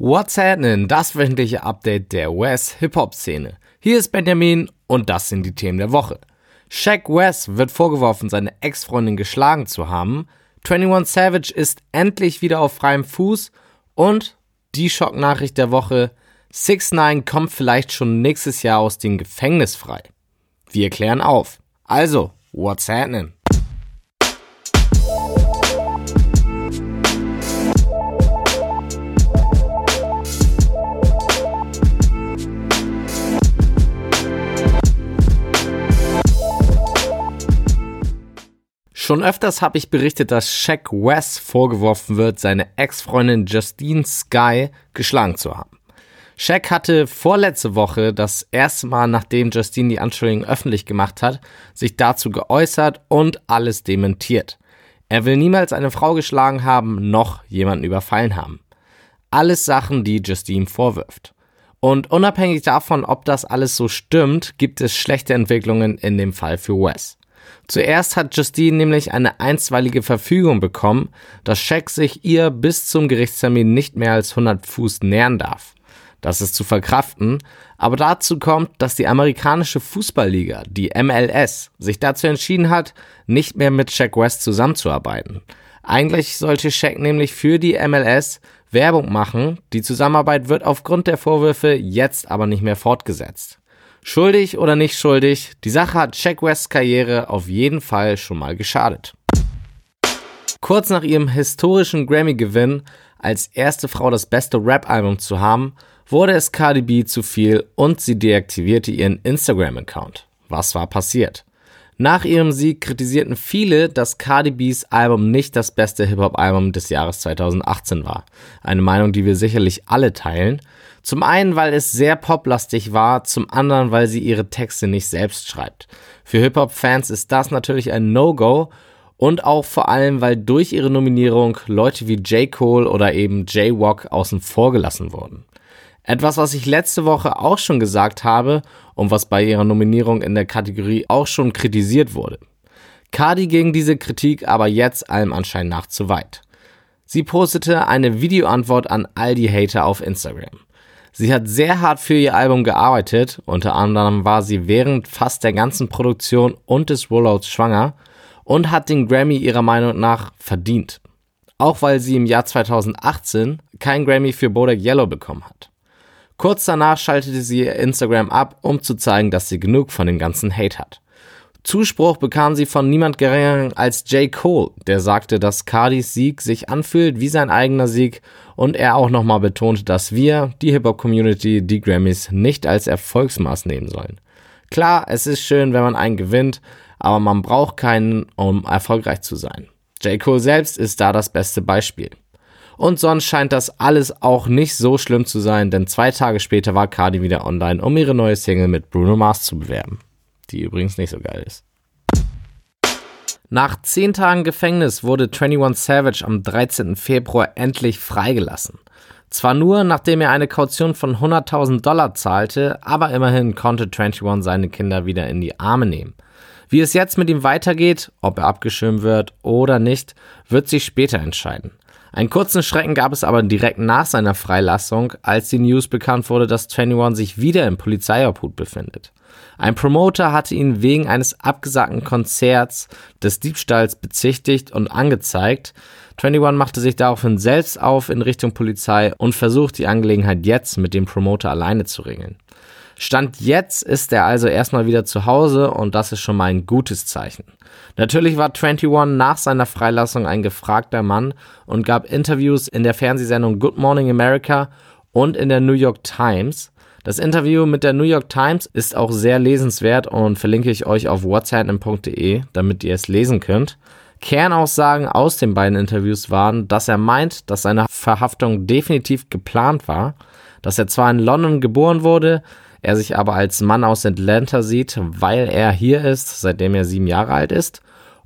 What's happening? Das wöchentliche Update der West Hip-Hop-Szene. Hier ist Benjamin und das sind die Themen der Woche. Shaq West wird vorgeworfen, seine Ex-Freundin geschlagen zu haben. 21 Savage ist endlich wieder auf freiem Fuß und die Schocknachricht der Woche. 6 9 kommt vielleicht schon nächstes Jahr aus dem Gefängnis frei. Wir klären auf. Also, what's happening? Schon öfters habe ich berichtet, dass Shaq West vorgeworfen wird, seine Ex-Freundin Justine Sky geschlagen zu haben. Shaq hatte vorletzte Woche das erste Mal, nachdem Justine die Anschuldigung öffentlich gemacht hat, sich dazu geäußert und alles dementiert. Er will niemals eine Frau geschlagen haben, noch jemanden überfallen haben. Alles Sachen, die Justine vorwirft. Und unabhängig davon, ob das alles so stimmt, gibt es schlechte Entwicklungen in dem Fall für Wes. Zuerst hat Justine nämlich eine einstweilige Verfügung bekommen, dass Shaq sich ihr bis zum Gerichtstermin nicht mehr als 100 Fuß nähern darf. Das ist zu verkraften, aber dazu kommt, dass die amerikanische Fußballliga, die MLS, sich dazu entschieden hat, nicht mehr mit Shaq West zusammenzuarbeiten. Eigentlich sollte Shaq nämlich für die MLS Werbung machen, die Zusammenarbeit wird aufgrund der Vorwürfe jetzt aber nicht mehr fortgesetzt. Schuldig oder nicht schuldig, die Sache hat Shaq Wests Karriere auf jeden Fall schon mal geschadet. Kurz nach ihrem historischen Grammy-Gewinn, als erste Frau das beste Rap-Album zu haben, wurde es Cardi B zu viel und sie deaktivierte ihren Instagram-Account. Was war passiert? Nach ihrem Sieg kritisierten viele, dass Cardi B's Album nicht das beste Hip-Hop-Album des Jahres 2018 war. Eine Meinung, die wir sicherlich alle teilen. Zum einen, weil es sehr poplastig war, zum anderen, weil sie ihre Texte nicht selbst schreibt. Für Hip-Hop-Fans ist das natürlich ein No-Go und auch vor allem, weil durch ihre Nominierung Leute wie J. Cole oder eben J-Walk außen vor gelassen wurden. Etwas, was ich letzte Woche auch schon gesagt habe und was bei ihrer Nominierung in der Kategorie auch schon kritisiert wurde. Cardi ging diese Kritik aber jetzt allem Anschein nach zu weit. Sie postete eine Videoantwort an all die Hater auf Instagram. Sie hat sehr hart für ihr Album gearbeitet, unter anderem war sie während fast der ganzen Produktion und des Rollouts schwanger und hat den Grammy ihrer Meinung nach verdient. Auch weil sie im Jahr 2018 kein Grammy für Bodak Yellow bekommen hat. Kurz danach schaltete sie ihr Instagram ab, um zu zeigen, dass sie genug von dem ganzen Hate hat. Zuspruch bekam sie von niemand geringeren als J. Cole, der sagte, dass Cardis Sieg sich anfühlt wie sein eigener Sieg und er auch nochmal betonte, dass wir, die Hip-Hop-Community, die Grammys nicht als Erfolgsmaß nehmen sollen. Klar, es ist schön, wenn man einen gewinnt, aber man braucht keinen, um erfolgreich zu sein. J. Cole selbst ist da das beste Beispiel. Und sonst scheint das alles auch nicht so schlimm zu sein, denn zwei Tage später war Cardi wieder online, um ihre neue Single mit Bruno Mars zu bewerben die übrigens nicht so geil ist. Nach zehn Tagen Gefängnis wurde 21 Savage am 13. Februar endlich freigelassen. Zwar nur, nachdem er eine Kaution von 100.000 Dollar zahlte, aber immerhin konnte 21 seine Kinder wieder in die Arme nehmen. Wie es jetzt mit ihm weitergeht, ob er abgeschirmt wird oder nicht, wird sich später entscheiden. Einen kurzen Schrecken gab es aber direkt nach seiner Freilassung, als die News bekannt wurde, dass 21 sich wieder im Polizeiobhut befindet. Ein Promoter hatte ihn wegen eines abgesagten Konzerts des Diebstahls bezichtigt und angezeigt. 21 machte sich daraufhin selbst auf in Richtung Polizei und versucht die Angelegenheit jetzt mit dem Promoter alleine zu regeln. Stand jetzt ist er also erstmal wieder zu Hause und das ist schon mal ein gutes Zeichen. Natürlich war 21 nach seiner Freilassung ein gefragter Mann und gab Interviews in der Fernsehsendung Good Morning America und in der New York Times. Das Interview mit der New York Times ist auch sehr lesenswert und verlinke ich euch auf whatsapp.de, damit ihr es lesen könnt. Kernaussagen aus den beiden Interviews waren, dass er meint, dass seine Verhaftung definitiv geplant war, dass er zwar in London geboren wurde, er sich aber als Mann aus Atlanta sieht, weil er hier ist, seitdem er sieben Jahre alt ist,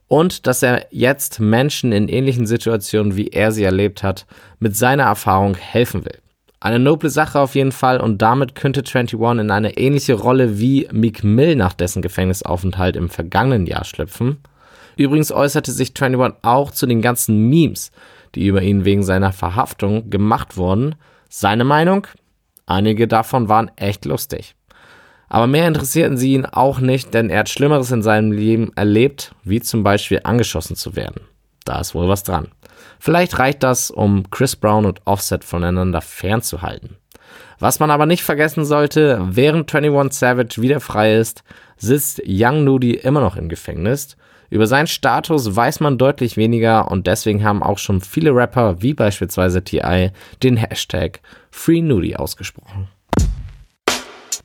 und dass er jetzt Menschen in ähnlichen Situationen, wie er sie erlebt hat, mit seiner Erfahrung helfen will. Eine noble Sache auf jeden Fall und damit könnte 21 in eine ähnliche Rolle wie Meek Mill nach dessen Gefängnisaufenthalt im vergangenen Jahr schlüpfen. Übrigens äußerte sich 21 auch zu den ganzen Memes, die über ihn wegen seiner Verhaftung gemacht wurden. Seine Meinung? Einige davon waren echt lustig. Aber mehr interessierten sie ihn auch nicht, denn er hat Schlimmeres in seinem Leben erlebt, wie zum Beispiel angeschossen zu werden. Da ist wohl was dran. Vielleicht reicht das, um Chris Brown und Offset voneinander fernzuhalten. Was man aber nicht vergessen sollte, während 21 Savage wieder frei ist, sitzt Young Nudie immer noch im Gefängnis. Über seinen Status weiß man deutlich weniger und deswegen haben auch schon viele Rapper, wie beispielsweise T.I., den Hashtag FreeNudie ausgesprochen.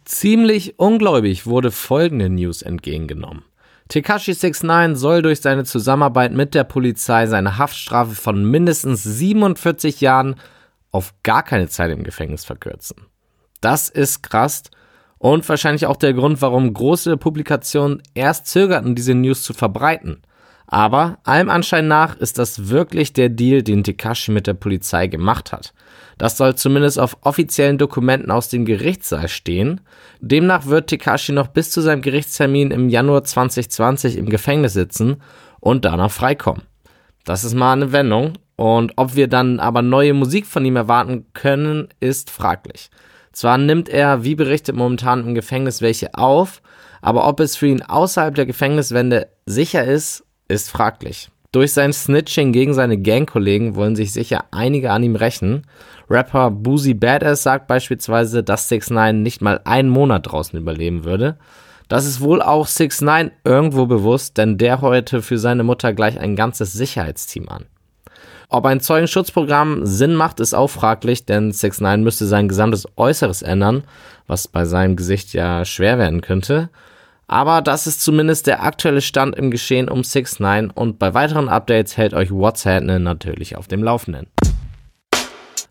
Ziemlich ungläubig wurde folgende News entgegengenommen. Tekashi 69 soll durch seine Zusammenarbeit mit der Polizei seine Haftstrafe von mindestens 47 Jahren auf gar keine Zeit im Gefängnis verkürzen. Das ist krass und wahrscheinlich auch der Grund, warum große Publikationen erst zögerten, diese News zu verbreiten. Aber allem Anschein nach ist das wirklich der Deal, den Tekashi mit der Polizei gemacht hat. Das soll zumindest auf offiziellen Dokumenten aus dem Gerichtssaal stehen. Demnach wird Tekashi noch bis zu seinem Gerichtstermin im Januar 2020 im Gefängnis sitzen und danach freikommen. Das ist mal eine Wendung. Und ob wir dann aber neue Musik von ihm erwarten können, ist fraglich. Zwar nimmt er, wie berichtet, momentan im Gefängnis welche auf, aber ob es für ihn außerhalb der Gefängniswände sicher ist, ist fraglich. Durch sein Snitching gegen seine Gangkollegen wollen sich sicher einige an ihm rächen. Rapper Boozy Badass sagt beispielsweise, dass 6 9 nicht mal einen Monat draußen überleben würde. Das ist wohl auch 6 9 irgendwo bewusst, denn der heute für seine Mutter gleich ein ganzes Sicherheitsteam an. Ob ein Zeugenschutzprogramm Sinn macht, ist auch fraglich, denn 6 9 müsste sein gesamtes Äußeres ändern, was bei seinem Gesicht ja schwer werden könnte. Aber das ist zumindest der aktuelle Stand im Geschehen um 6 9 und bei weiteren Updates hält euch WhatsApp natürlich auf dem Laufenden.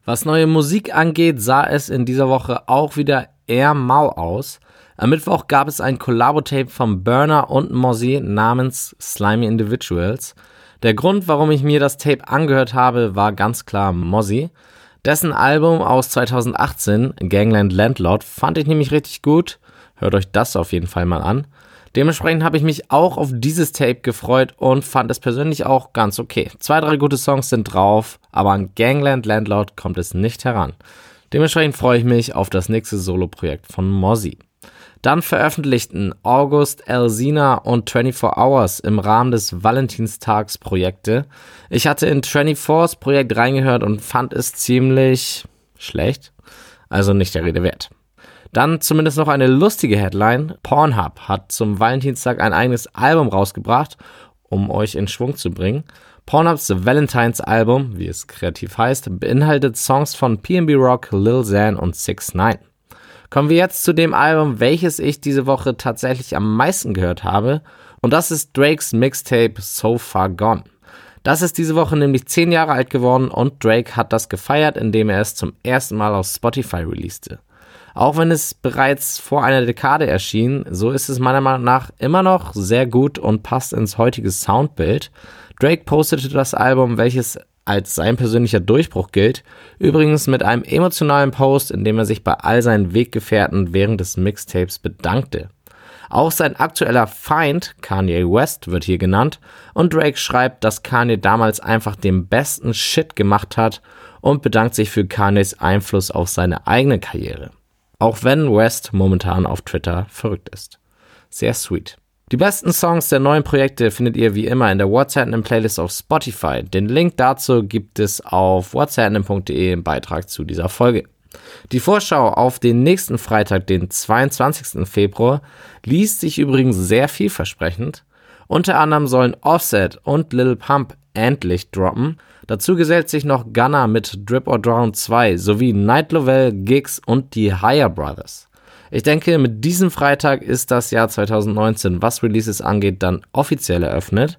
Was neue Musik angeht, sah es in dieser Woche auch wieder eher mau aus. Am Mittwoch gab es ein Collabo-Tape von Burner und Mozzie namens Slimy Individuals. Der Grund, warum ich mir das Tape angehört habe, war ganz klar Mozzie. Dessen Album aus 2018, Gangland Landlord, fand ich nämlich richtig gut Hört euch das auf jeden Fall mal an. Dementsprechend habe ich mich auch auf dieses Tape gefreut und fand es persönlich auch ganz okay. Zwei, drei gute Songs sind drauf, aber an Gangland Landlord kommt es nicht heran. Dementsprechend freue ich mich auf das nächste Solo-Projekt von Mozzie. Dann veröffentlichten August, Elsina und 24 Hours im Rahmen des Valentinstags Projekte. Ich hatte in 24s Projekt reingehört und fand es ziemlich schlecht. Also nicht der Rede wert. Dann zumindest noch eine lustige Headline. Pornhub hat zum Valentinstag ein eigenes Album rausgebracht, um euch in Schwung zu bringen. Pornhubs Valentines Album, wie es kreativ heißt, beinhaltet Songs von PNB Rock, Lil Xan und 6 9 Kommen wir jetzt zu dem Album, welches ich diese Woche tatsächlich am meisten gehört habe. Und das ist Drakes Mixtape So Far Gone. Das ist diese Woche nämlich 10 Jahre alt geworden und Drake hat das gefeiert, indem er es zum ersten Mal auf Spotify releaste. Auch wenn es bereits vor einer Dekade erschien, so ist es meiner Meinung nach immer noch sehr gut und passt ins heutige Soundbild. Drake postete das Album, welches als sein persönlicher Durchbruch gilt, übrigens mit einem emotionalen Post, in dem er sich bei all seinen Weggefährten während des Mixtapes bedankte. Auch sein aktueller Feind, Kanye West, wird hier genannt und Drake schreibt, dass Kanye damals einfach den besten Shit gemacht hat und bedankt sich für Kanyes Einfluss auf seine eigene Karriere. Auch wenn West momentan auf Twitter verrückt ist. Sehr sweet. Die besten Songs der neuen Projekte findet ihr wie immer in der WhatsApp Playlist auf Spotify. Den Link dazu gibt es auf whatsapp.de im Beitrag zu dieser Folge. Die Vorschau auf den nächsten Freitag, den 22. Februar, liest sich übrigens sehr vielversprechend. Unter anderem sollen Offset und Lil Pump endlich droppen. Dazu gesellt sich noch Gunner mit Drip or Drown 2 sowie Night Lovell, Gigs und die Higher Brothers. Ich denke, mit diesem Freitag ist das Jahr 2019, was Releases angeht, dann offiziell eröffnet.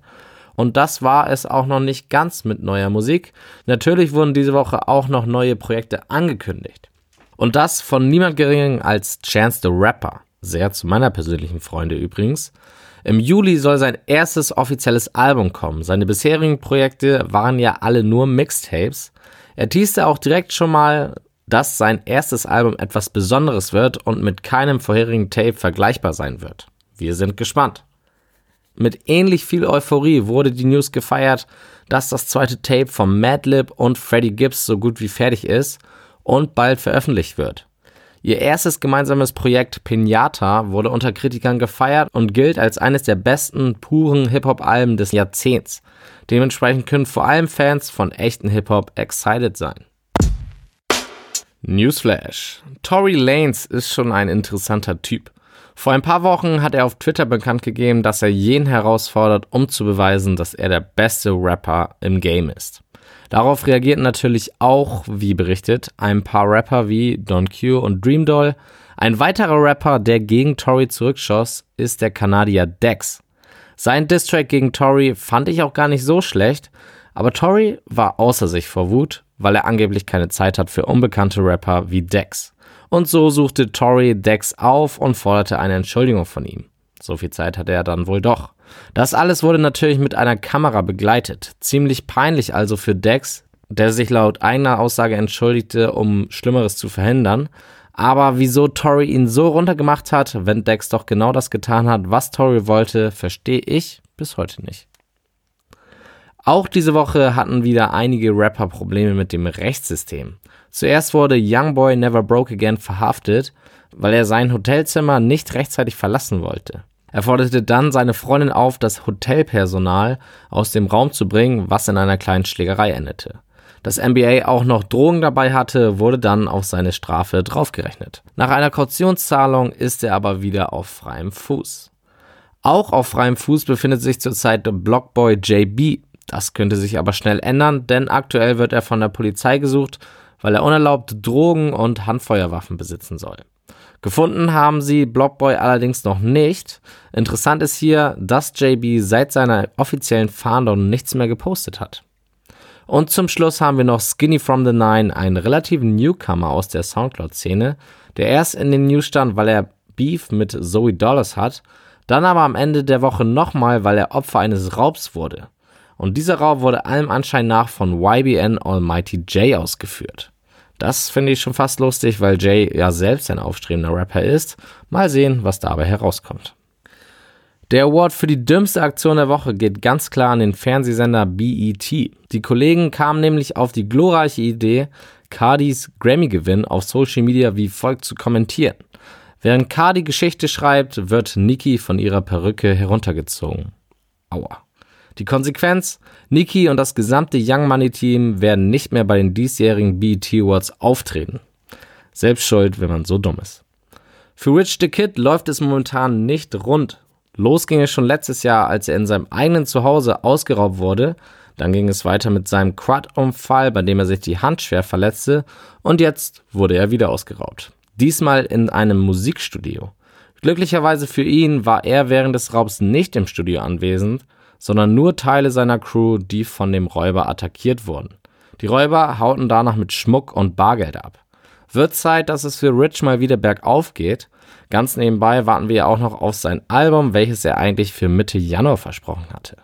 Und das war es auch noch nicht ganz mit neuer Musik. Natürlich wurden diese Woche auch noch neue Projekte angekündigt. Und das von niemand geringeren als Chance the Rapper. Sehr zu meiner persönlichen Freunde übrigens. Im Juli soll sein erstes offizielles Album kommen. Seine bisherigen Projekte waren ja alle nur Mixtapes. Er teaste auch direkt schon mal, dass sein erstes Album etwas Besonderes wird und mit keinem vorherigen Tape vergleichbar sein wird. Wir sind gespannt. Mit ähnlich viel Euphorie wurde die News gefeiert, dass das zweite Tape von Madlib und Freddie Gibbs so gut wie fertig ist und bald veröffentlicht wird. Ihr erstes gemeinsames Projekt Pinata wurde unter Kritikern gefeiert und gilt als eines der besten puren Hip-Hop-Alben des Jahrzehnts. Dementsprechend können vor allem Fans von echten Hip-Hop excited sein. Newsflash. Tory Lanez ist schon ein interessanter Typ. Vor ein paar Wochen hat er auf Twitter bekannt gegeben, dass er jeden herausfordert, um zu beweisen, dass er der beste Rapper im Game ist. Darauf reagierten natürlich auch, wie berichtet, ein paar Rapper wie Don Q und Dream Doll. Ein weiterer Rapper, der gegen Tory zurückschoss, ist der Kanadier Dex. Sein Distrack gegen Tory fand ich auch gar nicht so schlecht, aber Tory war außer sich vor Wut, weil er angeblich keine Zeit hat für unbekannte Rapper wie Dex. Und so suchte Tory Dex auf und forderte eine Entschuldigung von ihm. So viel Zeit hatte er dann wohl doch. Das alles wurde natürlich mit einer Kamera begleitet. Ziemlich peinlich also für Dex, der sich laut eigener Aussage entschuldigte, um Schlimmeres zu verhindern. Aber wieso Tori ihn so runtergemacht hat, wenn Dex doch genau das getan hat, was Tori wollte, verstehe ich bis heute nicht. Auch diese Woche hatten wieder einige Rapper Probleme mit dem Rechtssystem. Zuerst wurde Youngboy Never Broke Again verhaftet, weil er sein Hotelzimmer nicht rechtzeitig verlassen wollte. Er forderte dann seine Freundin auf, das Hotelpersonal aus dem Raum zu bringen, was in einer kleinen Schlägerei endete. Dass NBA auch noch Drogen dabei hatte, wurde dann auf seine Strafe draufgerechnet. Nach einer Kautionszahlung ist er aber wieder auf freiem Fuß. Auch auf freiem Fuß befindet sich zurzeit Blockboy JB. Das könnte sich aber schnell ändern, denn aktuell wird er von der Polizei gesucht, weil er unerlaubt Drogen und Handfeuerwaffen besitzen soll. Gefunden haben sie Blockboy allerdings noch nicht. Interessant ist hier, dass JB seit seiner offiziellen Fahndung nichts mehr gepostet hat. Und zum Schluss haben wir noch Skinny from the Nine, einen relativen Newcomer aus der Soundcloud-Szene, der erst in den News stand, weil er Beef mit Zoe Dollars hat, dann aber am Ende der Woche nochmal, weil er Opfer eines Raubs wurde. Und dieser Raub wurde allem Anschein nach von YBN Almighty J ausgeführt. Das finde ich schon fast lustig, weil Jay ja selbst ein aufstrebender Rapper ist. Mal sehen, was dabei herauskommt. Der Award für die dümmste Aktion der Woche geht ganz klar an den Fernsehsender BET. Die Kollegen kamen nämlich auf die glorreiche Idee, Cardis Grammy-Gewinn auf Social Media wie folgt zu kommentieren. Während Cardi Geschichte schreibt, wird Nicki von ihrer Perücke heruntergezogen. Aua. Die Konsequenz? Niki und das gesamte Young Money Team werden nicht mehr bei den diesjährigen BET Awards auftreten. Selbst schuld, wenn man so dumm ist. Für Rich the Kid läuft es momentan nicht rund. Los ging es schon letztes Jahr, als er in seinem eigenen Zuhause ausgeraubt wurde. Dann ging es weiter mit seinem Quad-Unfall, bei dem er sich die Hand schwer verletzte. Und jetzt wurde er wieder ausgeraubt. Diesmal in einem Musikstudio. Glücklicherweise für ihn war er während des Raubs nicht im Studio anwesend, sondern nur Teile seiner Crew, die von dem Räuber attackiert wurden. Die Räuber hauten danach mit Schmuck und Bargeld ab. Wird Zeit, dass es für Rich mal wieder bergauf geht. Ganz nebenbei warten wir auch noch auf sein Album, welches er eigentlich für Mitte Januar versprochen hatte.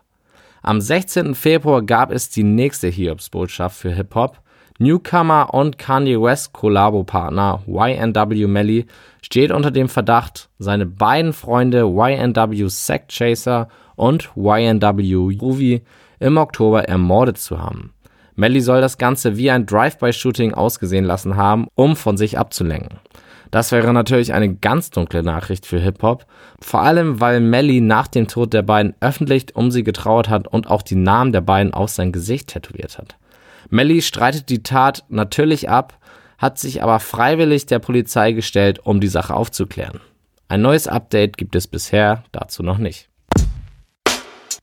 Am 16. Februar gab es die nächste Hiobs-Botschaft für Hip-Hop. Newcomer und Kanye West Kollabo-Partner YNW Melly steht unter dem Verdacht, seine beiden Freunde YNW Sect Chaser und YNW Groovy im Oktober ermordet zu haben. Melly soll das Ganze wie ein Drive-by-Shooting ausgesehen lassen haben, um von sich abzulenken. Das wäre natürlich eine ganz dunkle Nachricht für Hip-Hop, vor allem weil Melly nach dem Tod der beiden öffentlich um sie getrauert hat und auch die Namen der beiden auf sein Gesicht tätowiert hat. Melly streitet die Tat natürlich ab, hat sich aber freiwillig der Polizei gestellt, um die Sache aufzuklären. Ein neues Update gibt es bisher dazu noch nicht.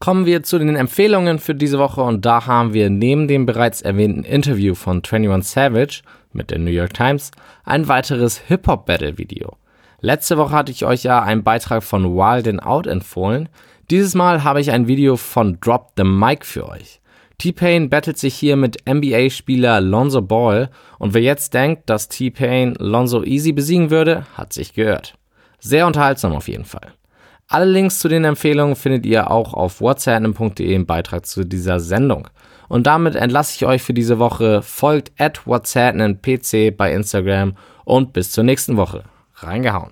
Kommen wir zu den Empfehlungen für diese Woche und da haben wir neben dem bereits erwähnten Interview von 21 Savage mit der New York Times ein weiteres Hip-Hop-Battle-Video. Letzte Woche hatte ich euch ja einen Beitrag von Wild and Out empfohlen. Dieses Mal habe ich ein Video von Drop the Mic für euch. T-Pain battelt sich hier mit NBA-Spieler Lonzo Ball und wer jetzt denkt, dass T-Pain Lonzo easy besiegen würde, hat sich geirrt. Sehr unterhaltsam auf jeden Fall. Alle Links zu den Empfehlungen findet ihr auch auf whatsapp.de im Beitrag zu dieser Sendung. Und damit entlasse ich euch für diese Woche. Folgt at whatsappnpc bei Instagram und bis zur nächsten Woche. Reingehauen.